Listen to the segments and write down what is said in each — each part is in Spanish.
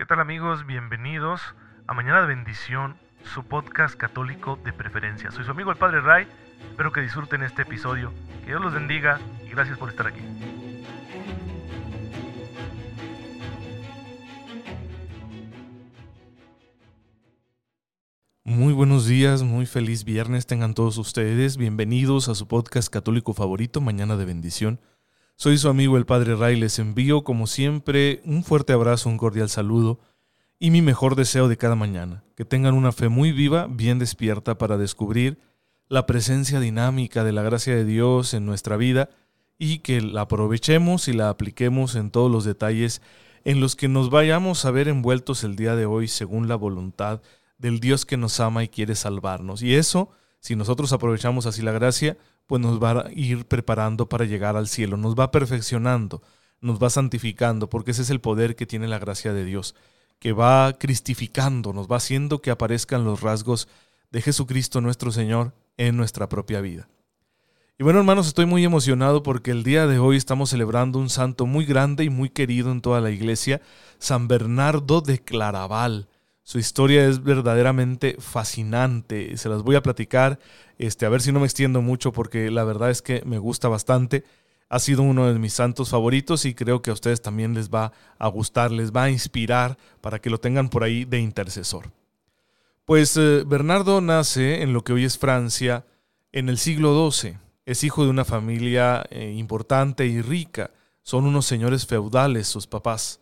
¿Qué tal amigos? Bienvenidos a Mañana de Bendición, su podcast católico de preferencia. Soy su amigo el Padre Ray, espero que disfruten este episodio. Que Dios los bendiga y gracias por estar aquí. Muy buenos días, muy feliz viernes tengan todos ustedes. Bienvenidos a su podcast católico favorito, Mañana de Bendición. Soy su amigo el Padre Ray, les envío como siempre un fuerte abrazo, un cordial saludo y mi mejor deseo de cada mañana, que tengan una fe muy viva, bien despierta para descubrir la presencia dinámica de la gracia de Dios en nuestra vida y que la aprovechemos y la apliquemos en todos los detalles en los que nos vayamos a ver envueltos el día de hoy según la voluntad del Dios que nos ama y quiere salvarnos. Y eso, si nosotros aprovechamos así la gracia, pues nos va a ir preparando para llegar al cielo, nos va perfeccionando, nos va santificando, porque ese es el poder que tiene la gracia de Dios, que va cristificando, nos va haciendo que aparezcan los rasgos de Jesucristo nuestro Señor en nuestra propia vida. Y bueno, hermanos, estoy muy emocionado porque el día de hoy estamos celebrando un santo muy grande y muy querido en toda la iglesia, San Bernardo de Claraval. Su historia es verdaderamente fascinante. Se las voy a platicar, este, a ver si no me extiendo mucho porque la verdad es que me gusta bastante. Ha sido uno de mis santos favoritos y creo que a ustedes también les va a gustar, les va a inspirar para que lo tengan por ahí de intercesor. Pues eh, Bernardo nace en lo que hoy es Francia en el siglo XII. Es hijo de una familia eh, importante y rica. Son unos señores feudales sus papás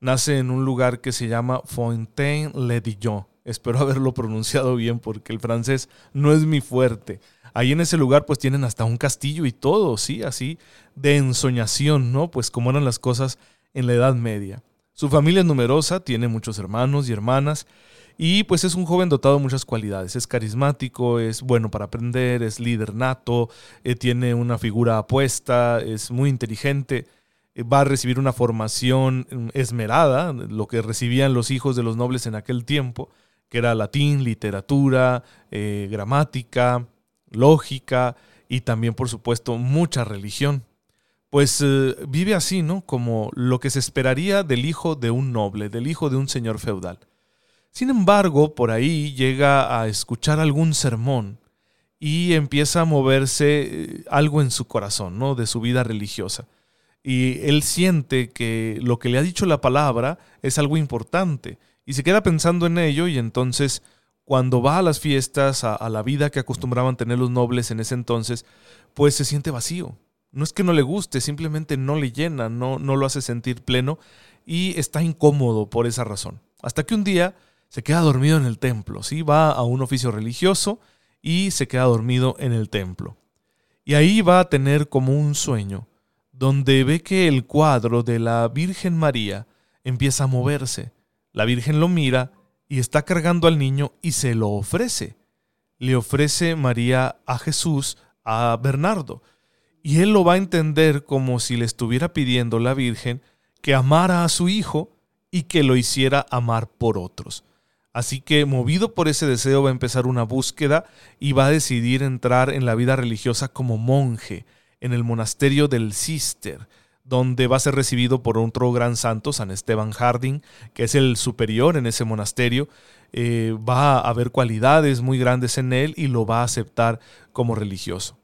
nace en un lugar que se llama Fontaine-le-Dillon. Espero haberlo pronunciado bien porque el francés no es mi fuerte. Ahí en ese lugar pues tienen hasta un castillo y todo, sí, así de ensoñación, ¿no? Pues como eran las cosas en la Edad Media. Su familia es numerosa, tiene muchos hermanos y hermanas y pues es un joven dotado de muchas cualidades. Es carismático, es bueno para aprender, es líder nato, eh, tiene una figura apuesta, es muy inteligente va a recibir una formación mm, esmerada, lo que recibían los hijos de los nobles en aquel tiempo, que era latín, literatura, eh, gramática, lógica y también, por supuesto, mucha religión. Pues eh, vive así, ¿no? Como lo que se esperaría del hijo de un noble, del hijo de un señor feudal. Sin embargo, por ahí llega a escuchar algún sermón y empieza a moverse eh, algo en su corazón, ¿no? De su vida religiosa y él siente que lo que le ha dicho la palabra es algo importante y se queda pensando en ello y entonces cuando va a las fiestas, a, la vida que acostumbraban tener los nobles en ese entonces, pues se siente vacío. No es que no le guste, simplemente no le llena, no, no lo hace sentir pleno y está incómodo por esa razón. Hasta que un día se queda dormido en el templo, ¿sí? va a un oficio religioso y se queda dormido en el templo. Y ahí va a tener como un sueño donde ve que el cuadro de la Virgen María empieza a moverse. La Virgen lo mira y está cargando al niño y se lo ofrece. Le ofrece María a Jesús, a Bernardo, y él lo va a entender como si le estuviera pidiendo la Virgen que amara a su hijo y que lo hiciera amar por otros. Así que movido por ese deseo va a empezar una búsqueda y va a decidir entrar en la vida religiosa como monje en el monasterio del Cister, donde va a ser recibido por otro gran santo, San Esteban Harding, que es el superior en ese monasterio. Eh, va a haber cualidades muy grandes en él y lo va a aceptar como religioso.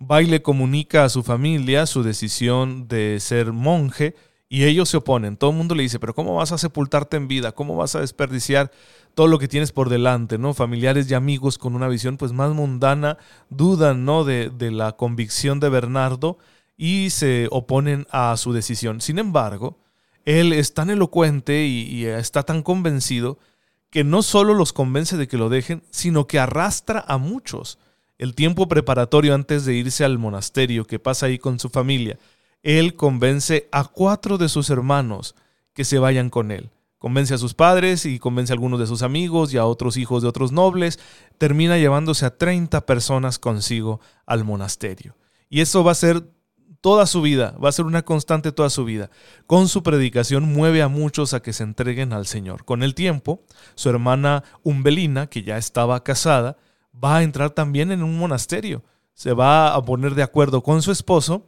Va y le comunica a su familia su decisión de ser monje y ellos se oponen. Todo el mundo le dice, pero ¿cómo vas a sepultarte en vida? ¿Cómo vas a desperdiciar todo lo que tienes por delante, ¿no? Familiares y amigos con una visión pues más mundana dudan, ¿no? De, la convicción de Bernardo y se oponen a su decisión. Sin embargo, él es tan elocuente y, y está tan convencido que no solo los convence de que lo dejen, sino que arrastra a muchos. El tiempo preparatorio antes de irse al monasterio que pasa ahí con su familia, él convence a cuatro de sus hermanos que se vayan con él. Convence a sus padres y convence a algunos de sus amigos y a otros hijos de otros nobles. Termina llevándose a 30 personas consigo al monasterio. Y eso va a ser toda su vida, va a ser una constante toda su vida. Con su predicación mueve a muchos a que se entreguen al Señor. Con el tiempo, su hermana Umbelina, que ya estaba casada, va a entrar también en un monasterio. Se va a poner de acuerdo con su esposo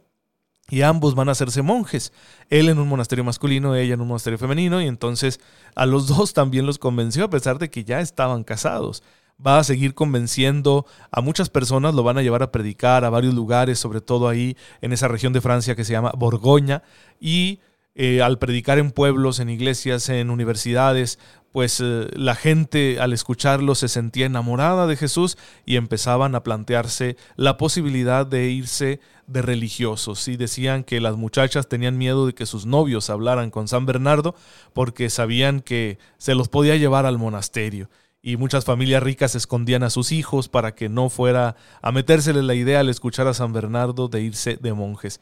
y ambos van a hacerse monjes. Él en un monasterio masculino, ella en un monasterio femenino, y entonces a los dos también los convenció a pesar de que ya estaban casados. Va a seguir convenciendo a muchas personas, lo van a llevar a predicar a varios lugares, sobre todo ahí en esa región de Francia que se llama Borgoña, y eh, al predicar en pueblos, en iglesias, en universidades, pues eh, la gente al escucharlo se sentía enamorada de Jesús y empezaban a plantearse la posibilidad de irse de religiosos. Y decían que las muchachas tenían miedo de que sus novios hablaran con San Bernardo porque sabían que se los podía llevar al monasterio. Y muchas familias ricas escondían a sus hijos para que no fuera a metérsele la idea al escuchar a San Bernardo de irse de monjes.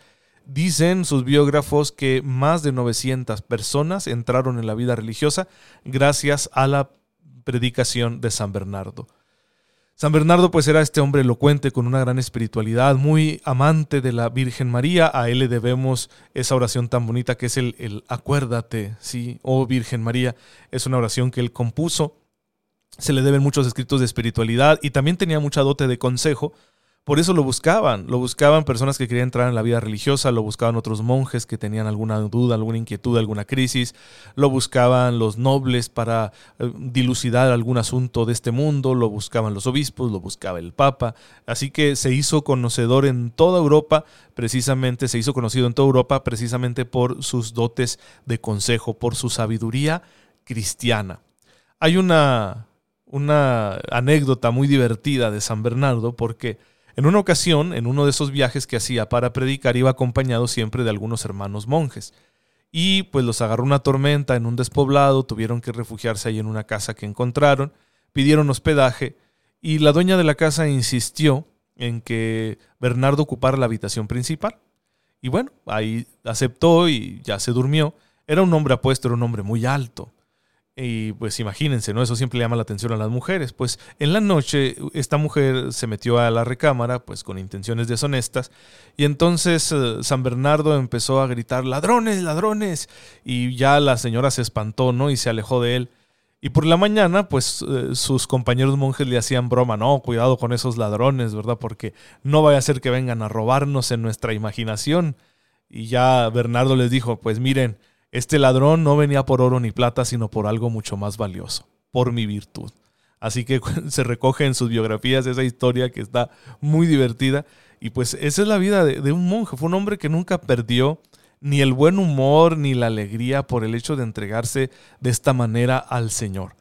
Dicen sus biógrafos que más de 900 personas entraron en la vida religiosa gracias a la predicación de San Bernardo. San Bernardo pues era este hombre elocuente con una gran espiritualidad, muy amante de la Virgen María. A él le debemos esa oración tan bonita que es el, el acuérdate, sí, oh Virgen María. Es una oración que él compuso. Se le deben muchos escritos de espiritualidad y también tenía mucha dote de consejo por eso lo buscaban, lo buscaban personas que querían entrar en la vida religiosa, lo buscaban otros monjes que tenían alguna duda, alguna inquietud, alguna crisis, lo buscaban los nobles para eh, dilucidar algún asunto de este mundo, lo buscaban los obispos, lo buscaba el papa, así que se hizo conocedor en toda Europa, precisamente se hizo conocido en toda Europa precisamente por sus dotes de consejo, por su sabiduría cristiana. Hay una una anécdota muy divertida de San Bernardo porque en una ocasión, en uno de esos viajes que hacía para predicar, iba acompañado siempre de algunos hermanos monjes. Y pues los agarró una tormenta en un despoblado, tuvieron que refugiarse ahí en una casa que encontraron, pidieron hospedaje y la dueña de la casa insistió en que Bernardo ocupara la habitación principal. Y bueno, ahí aceptó y ya se durmió. Era un hombre apuesto, era un hombre muy alto. Y pues imagínense, ¿no? Eso siempre llama la atención a las mujeres. Pues en la noche esta mujer se metió a la recámara pues con intenciones deshonestas y entonces eh, San Bernardo empezó a gritar ladrones, ladrones y ya la señora se espantó, ¿no? Y se alejó de él. Y por la mañana pues eh, sus compañeros monjes le hacían broma, no, cuidado con esos ladrones, ¿verdad? Porque no vaya a ser que vengan a robarnos en nuestra imaginación. Y ya Bernardo les dijo, pues miren, este ladrón no venía por oro ni plata, sino por algo mucho más valioso, por mi virtud. Así que se recoge en sus biografías esa historia que está muy divertida. Y pues esa es la vida de, un monje. Fue un hombre que nunca perdió ni el buen humor ni la alegría por el hecho de entregarse de esta manera al Señor.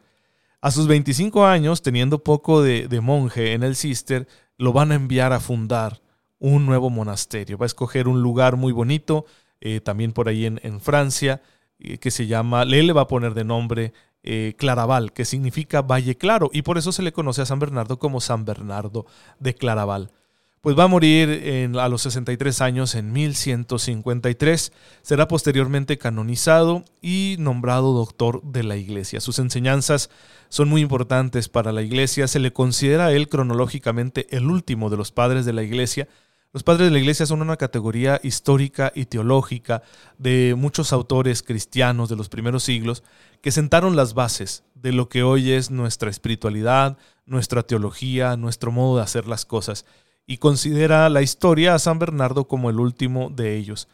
A sus 25 años, teniendo poco de, de monje en el Cister, lo van a enviar a fundar un nuevo monasterio. Va a escoger un lugar muy bonito, eh, también por ahí en, Francia, eh, que se llama, le va a poner de nombre eh, Claraval, que significa Valle Claro, y por eso se le conoce a San Bernardo como San Bernardo de Claraval. Pues va a morir a los 63 años en 1153. Será posteriormente canonizado y nombrado doctor de la iglesia. Sus enseñanzas son muy importantes para la iglesia. Se le considera a él cronológicamente el último de los padres de la iglesia, los padres de la iglesia son una categoría histórica y teológica de muchos autores cristianos de los primeros siglos que sentaron las bases de lo que hoy es nuestra espiritualidad, nuestra teología, nuestro modo de hacer las cosas, y considera la historia a San Bernardo como el último de ellos.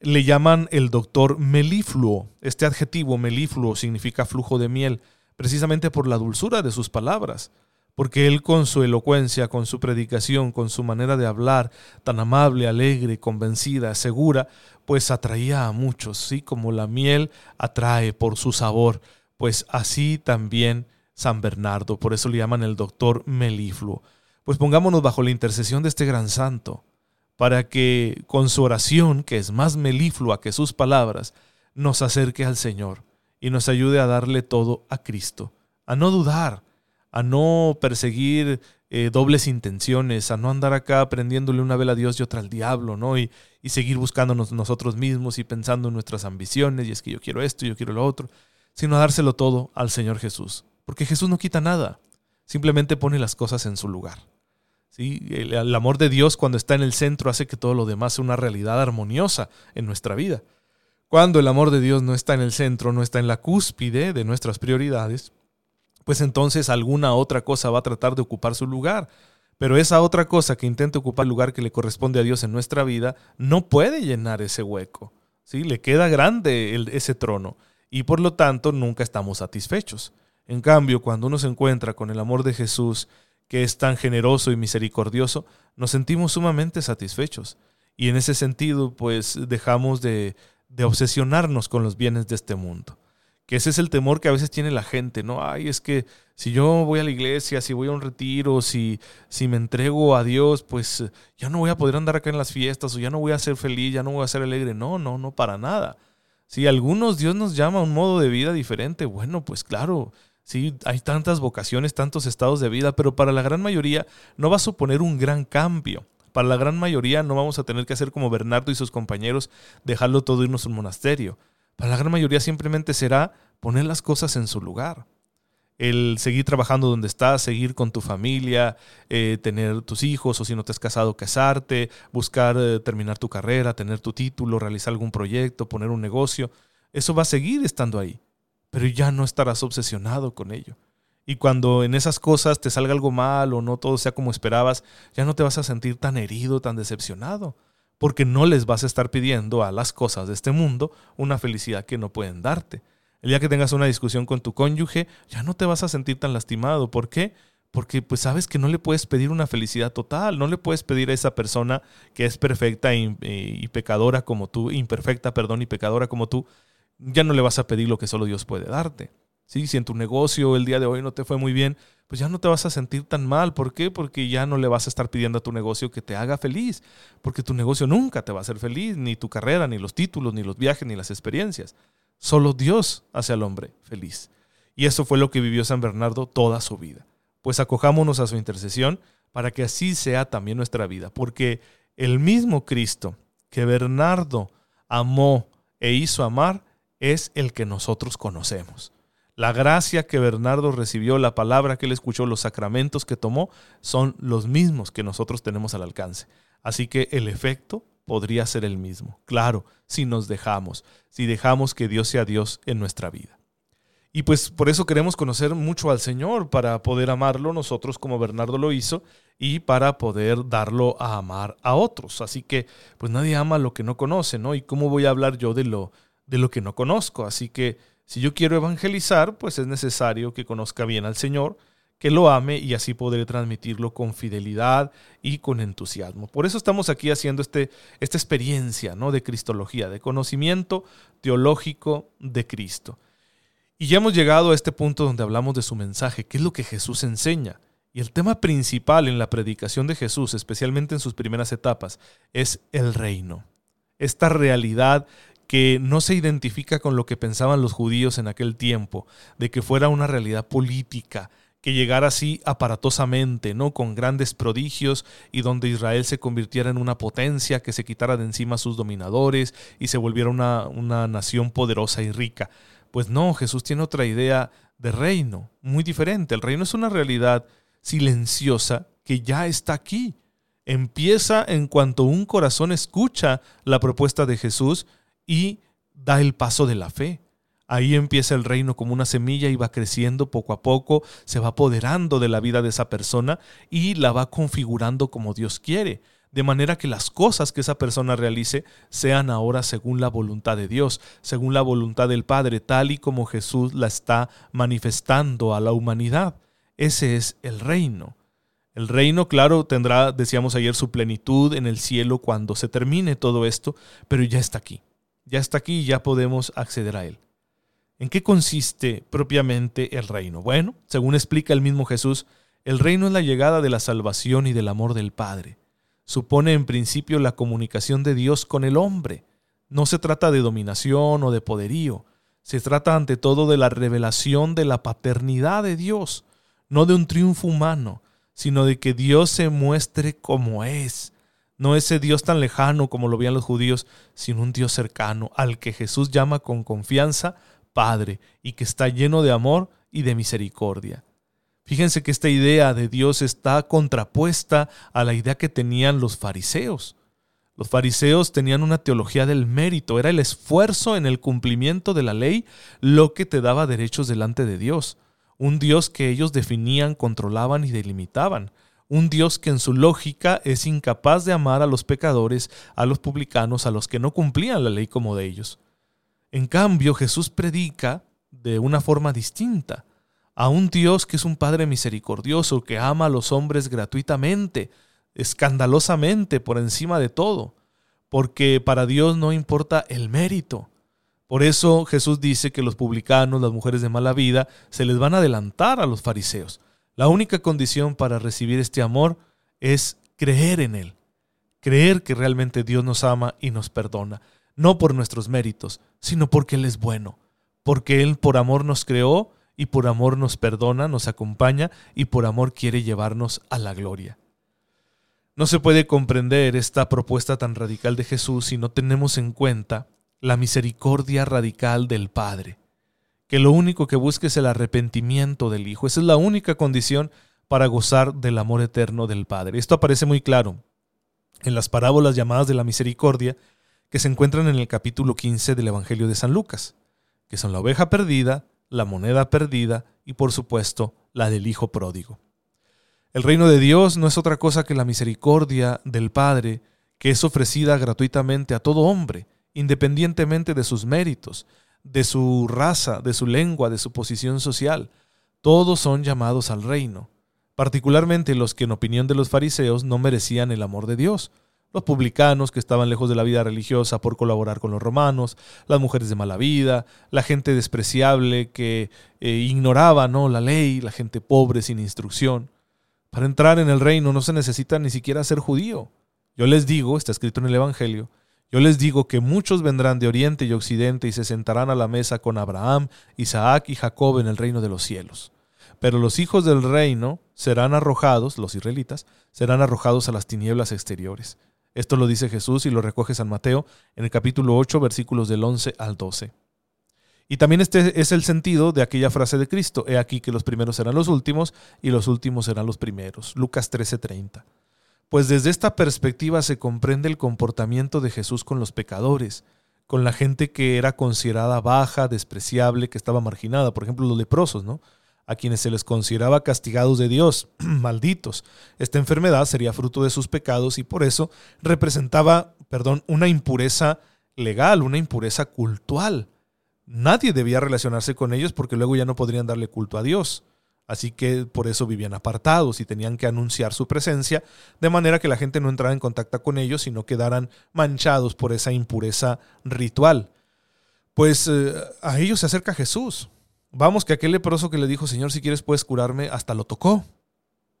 Le llaman el doctor melifluo. Este adjetivo melifluo significa flujo de miel, precisamente por la dulzura de sus palabras porque él con su elocuencia, con su predicación, con su manera de hablar, tan amable, alegre, convencida, segura, pues atraía a muchos, ¿sí? Como la miel atrae por su sabor, pues así también San Bernardo, por eso le llaman el doctor melifluo. Pues pongámonos bajo la intercesión de este gran santo, para que con su oración, que es más meliflua que sus palabras, nos acerque al Señor y nos ayude a darle todo a Cristo, a no dudar, a no perseguir eh, dobles intenciones, a no andar acá prendiéndole una vela a Dios y otra al diablo, ¿no? Y, y seguir buscándonos nosotros mismos y pensando en nuestras ambiciones, y es que yo quiero esto, yo quiero lo otro, sino a dárselo todo al Señor Jesús. Porque Jesús no quita nada, simplemente pone las cosas en su lugar. ¿sí? El, el amor de Dios cuando está en el centro hace que todo lo demás sea una realidad armoniosa en nuestra vida. Cuando el amor de Dios no está en el centro, no está en la cúspide de nuestras prioridades, pues entonces alguna otra cosa va a tratar de ocupar su lugar. Pero esa otra cosa que intenta ocupar el lugar que le corresponde a Dios en nuestra vida no puede llenar ese hueco. ¿sí? Le queda grande ese trono y por lo tanto nunca estamos satisfechos. En cambio, cuando uno se encuentra con el amor de Jesús, que es tan generoso y misericordioso, nos sentimos sumamente satisfechos. Y en ese sentido, pues dejamos de, de obsesionarnos con los bienes de este mundo que ese es el temor que a veces tiene la gente, ¿no? Ay, es que si yo voy a la iglesia, si voy a un retiro, si, si me entrego a Dios, pues ya no voy a poder andar acá en las fiestas o ya no voy a ser feliz, ya no voy a ser alegre. No, no, no, para nada. Si algunos Dios nos llama a un modo de vida diferente, bueno, pues claro, sí, hay tantas vocaciones, tantos estados de vida, pero para la gran mayoría no va a suponer un gran cambio. Para la gran mayoría no vamos a tener que hacer como Bernardo y sus compañeros, dejarlo todo irnos a un monasterio para la gran mayoría simplemente será poner las cosas en su lugar. El seguir trabajando donde estás, seguir con tu familia, eh, tener tus hijos o si no te has casado, casarte, buscar eh, terminar tu carrera, tener tu título, realizar algún proyecto, poner un negocio. Eso va a seguir estando ahí, pero ya no estarás obsesionado con ello. Y cuando en esas cosas te salga algo mal o no todo sea como esperabas, ya no te vas a sentir tan herido, tan decepcionado porque no les vas a estar pidiendo a las cosas de este mundo una felicidad que no pueden darte. El día que tengas una discusión con tu cónyuge, ya no te vas a sentir tan lastimado. ¿Por qué? Porque pues sabes que no le puedes pedir una felicidad total, no le puedes pedir a esa persona que es perfecta y, y pecadora como tú, imperfecta, perdón, y pecadora como tú, ya no le vas a pedir lo que solo Dios puede darte. ¿Sí? Si en tu negocio el día de hoy no te fue muy bien, pues ya no te vas a sentir tan mal. ¿Por qué? Porque ya no le vas a estar pidiendo a tu negocio que te haga feliz, porque tu negocio nunca te va a hacer feliz, ni tu carrera, ni los títulos, ni los viajes, ni las experiencias. Solo Dios hace al hombre feliz. Y eso fue lo que vivió San Bernardo toda su vida. Pues acojámonos a su intercesión para que así sea también nuestra vida, porque el mismo Cristo que Bernardo amó e hizo amar es el que nosotros conocemos. La gracia que Bernardo recibió, la palabra que él escuchó, los sacramentos que tomó, son los mismos que nosotros tenemos al alcance. Así que el efecto podría ser el mismo. Claro, si nos dejamos, si dejamos que Dios sea Dios en nuestra vida. Y pues por eso queremos conocer mucho al Señor, para poder amarlo nosotros como Bernardo lo hizo y para poder darlo a amar a otros. Así que pues nadie ama lo que no conoce, ¿no? ¿Y cómo voy a hablar yo de lo, de lo que no conozco? Así que si yo quiero evangelizar, pues es necesario que conozca bien al Señor, que lo ame y así podré transmitirlo con fidelidad y con entusiasmo. Por eso estamos aquí haciendo este, esta experiencia ¿no? de Cristología, de conocimiento teológico de Cristo. Y ya hemos llegado a este punto donde hablamos de su mensaje, qué es lo que Jesús enseña. Y el tema principal en la predicación de Jesús, especialmente en sus primeras etapas, es el reino. Esta realidad que no se identifica con lo que pensaban los judíos en aquel tiempo, de que fuera una realidad política, que llegara así aparatosamente, ¿no? con grandes prodigios y donde Israel se convirtiera en una potencia, que se quitara de encima a sus dominadores y se volviera una, una nación poderosa y rica. Pues no, Jesús tiene otra idea de reino, muy diferente. El reino es una realidad silenciosa que ya está aquí. Empieza en cuanto un corazón escucha la propuesta de Jesús y da el paso de la fe. Ahí empieza el reino como una semilla y va creciendo poco a poco, se va apoderando de la vida de esa persona y la va configurando como Dios quiere, de manera que las cosas que esa persona realice sean ahora según la voluntad de Dios, según la voluntad del Padre, tal y como Jesús la está manifestando a la humanidad. Ese es el reino. El reino, claro, tendrá, decíamos ayer, su plenitud en el cielo cuando se termine todo esto, pero ya está aquí ya está aquí ya podemos acceder a él. ¿En qué consiste propiamente el reino? Bueno, según explica el mismo Jesús, el reino es la llegada de la salvación y del amor del Padre. Supone en principio la comunicación de Dios con el hombre. No se trata de dominación o de poderío. Se trata ante todo de la revelación de la paternidad de Dios, no de un triunfo humano, sino de que Dios se muestre como es, no ese Dios tan lejano como lo veían los judíos, sino un Dios cercano, al que Jesús llama con confianza Padre, y que está lleno de amor y de misericordia. Fíjense que esta idea de Dios está contrapuesta a la idea que tenían los fariseos. Los fariseos tenían una teología del mérito, era el esfuerzo en el cumplimiento de la ley lo que te daba derechos delante de Dios, un Dios que ellos definían, controlaban y delimitaban un Dios que en su lógica es incapaz de amar a los pecadores, a los publicanos, a los que no cumplían la ley como de ellos. En cambio, Jesús predica de una forma distinta a un Dios que es un Padre misericordioso, que ama a los hombres gratuitamente, escandalosamente, por encima de todo, porque para Dios no importa el mérito. Por eso Jesús dice que los publicanos, las mujeres de mala vida, se les van a adelantar a los fariseos. La única condición para recibir este amor es creer en Él, creer que realmente Dios nos ama y nos perdona, no por nuestros méritos, sino porque Él es bueno, porque Él por amor nos creó y por amor nos perdona, nos acompaña y por amor quiere llevarnos a la gloria. No se puede comprender esta propuesta tan radical de Jesús si no tenemos en cuenta la misericordia radical del Padre, que lo único que busca es el arrepentimiento del Hijo. Esa es la única condición para gozar del amor eterno del Padre. Esto aparece muy claro en las parábolas llamadas de la misericordia que se encuentran en el capítulo 15 del Evangelio de San Lucas, que son la oveja perdida, la moneda perdida y por supuesto la del Hijo pródigo. El reino de Dios no es otra cosa que la misericordia del Padre que es ofrecida gratuitamente a todo hombre, independientemente de sus méritos, de su raza, de su lengua, de su posición social. Todos son llamados al reino, particularmente los que en opinión de los fariseos no merecían el amor de Dios, los publicanos que estaban lejos de la vida religiosa por colaborar con los romanos, las mujeres de mala vida, la gente despreciable que eh, ignoraba ¿no? la ley, la gente pobre sin instrucción. Para entrar en el reino no se necesita ni siquiera ser judío. Yo les digo, está escrito en el Evangelio, yo les digo que muchos vendrán de oriente y occidente y se sentarán a la mesa con Abraham, Isaac y Jacob en el reino de los cielos. Pero los hijos del reino serán arrojados, los israelitas, serán arrojados a las tinieblas exteriores. Esto lo dice Jesús y lo recoge San Mateo en el capítulo 8, versículos del 11 al 12. Y también este es el sentido de aquella frase de Cristo, he aquí que los primeros serán los últimos y los últimos serán los primeros. Lucas 13:30 pues desde esta perspectiva se comprende el comportamiento de Jesús con los pecadores, con la gente que era considerada baja, despreciable, que estaba marginada, por ejemplo los leprosos, ¿no? a quienes se les consideraba castigados de Dios, malditos. Esta enfermedad sería fruto de sus pecados y por eso representaba, perdón, una impureza legal, una impureza cultural. Nadie debía relacionarse con ellos porque luego ya no podrían darle culto a Dios. Así que por eso vivían apartados y tenían que anunciar su presencia, de manera que la gente no entrara en contacto con ellos, sino quedaran manchados por esa impureza ritual. Pues eh, a ellos se acerca Jesús. Vamos, que aquel leproso que le dijo, Señor, si quieres puedes curarme, hasta lo tocó.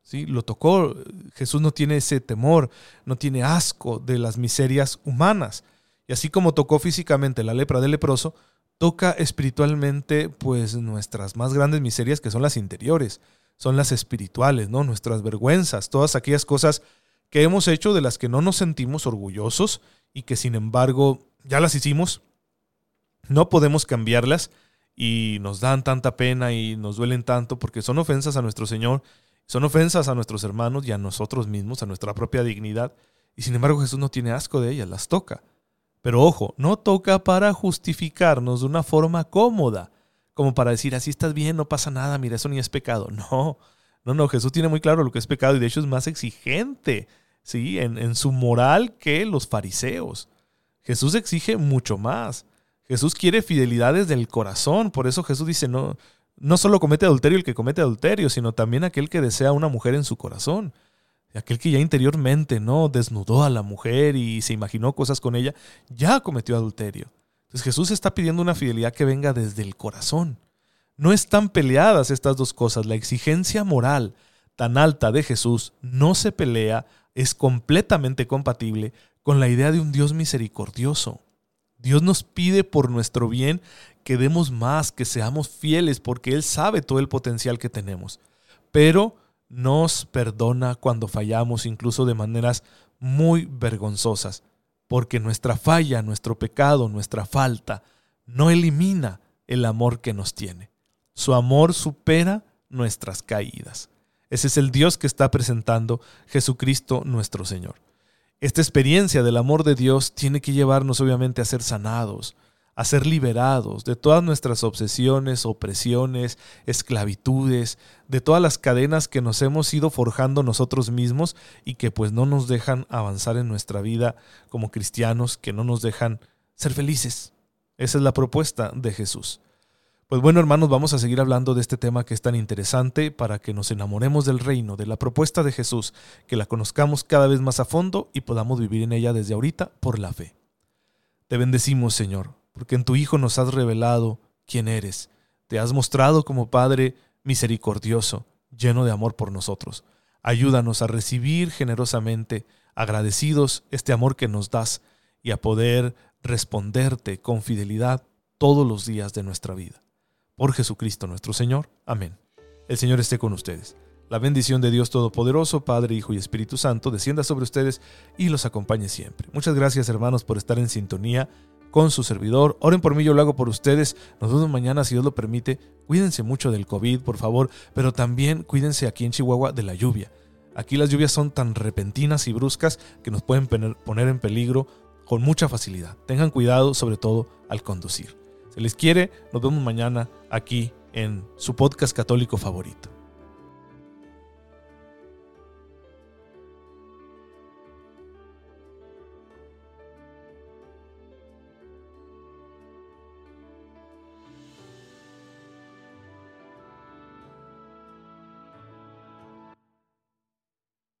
¿Sí? Lo tocó. Jesús no tiene ese temor, no tiene asco de las miserias humanas. Y así como tocó físicamente la lepra del leproso, toca espiritualmente pues nuestras más grandes miserias que son las interiores, son las espirituales, ¿no? Nuestras vergüenzas, todas aquellas cosas que hemos hecho de las que no nos sentimos orgullosos y que sin embargo ya las hicimos, no podemos cambiarlas y nos dan tanta pena y nos duelen tanto porque son ofensas a nuestro Señor, son ofensas a nuestros hermanos y a nosotros mismos, a nuestra propia dignidad, y sin embargo Jesús no tiene asco de ellas, las toca. Pero ojo, no toca para justificarnos de una forma cómoda, como para decir, así estás bien, no pasa nada, mira, eso ni es pecado. No, no, no, Jesús tiene muy claro lo que es pecado y de hecho es más exigente, ¿sí? En, su moral que los fariseos. Jesús exige mucho más. Jesús quiere fidelidades del corazón, por eso Jesús dice, no, no solo comete adulterio el que comete adulterio, sino también aquel que desea una mujer en su corazón aquel que ya interiormente no desnudó a la mujer y se imaginó cosas con ella, ya cometió adulterio. Entonces Jesús está pidiendo una fidelidad que venga desde el corazón. No están peleadas estas dos cosas. La exigencia moral tan alta de Jesús no se pelea, es completamente compatible con la idea de un Dios misericordioso. Dios nos pide por nuestro bien que demos más, que seamos fieles, porque Él sabe todo el potencial que tenemos. Pero nos perdona cuando fallamos, incluso de maneras muy vergonzosas, porque nuestra falla, nuestro pecado, nuestra falta, no elimina el amor que nos tiene. Su amor supera nuestras caídas. Ese es el Dios que está presentando Jesucristo nuestro Señor. Esta experiencia del amor de Dios tiene que llevarnos obviamente a ser sanados, a ser liberados de todas nuestras obsesiones, opresiones, esclavitudes, de todas las cadenas que nos hemos ido forjando nosotros mismos y que pues no nos dejan avanzar en nuestra vida como cristianos, que no nos dejan ser felices. Esa es la propuesta de Jesús. Pues bueno, hermanos, vamos a seguir hablando de este tema que es tan interesante para que nos enamoremos del reino, de la propuesta de Jesús, que la conozcamos cada vez más a fondo y podamos vivir en ella desde ahorita por la fe. Te bendecimos, Señor, porque en tu Hijo nos has revelado quién eres. Te has mostrado como Padre misericordioso, lleno de amor por nosotros. Ayúdanos a recibir generosamente, agradecidos, este amor que nos das y a poder responderte con fidelidad todos los días de nuestra vida. Por Jesucristo nuestro Señor. Amén. El Señor esté con ustedes. La bendición de Dios Todopoderoso, Padre, Hijo y Espíritu Santo, descienda sobre ustedes y los acompañe siempre. Muchas gracias hermanos por estar en sintonía con su servidor. Oren por mí, yo lo hago por ustedes. Nos vemos mañana si Dios lo permite. Cuídense mucho del COVID, por favor, pero también cuídense aquí en Chihuahua de la lluvia. Aquí las lluvias son tan repentinas y bruscas que nos pueden poner en peligro con mucha facilidad. Tengan cuidado, sobre todo al conducir. Se les quiere, nos vemos mañana aquí en su podcast católico favorito.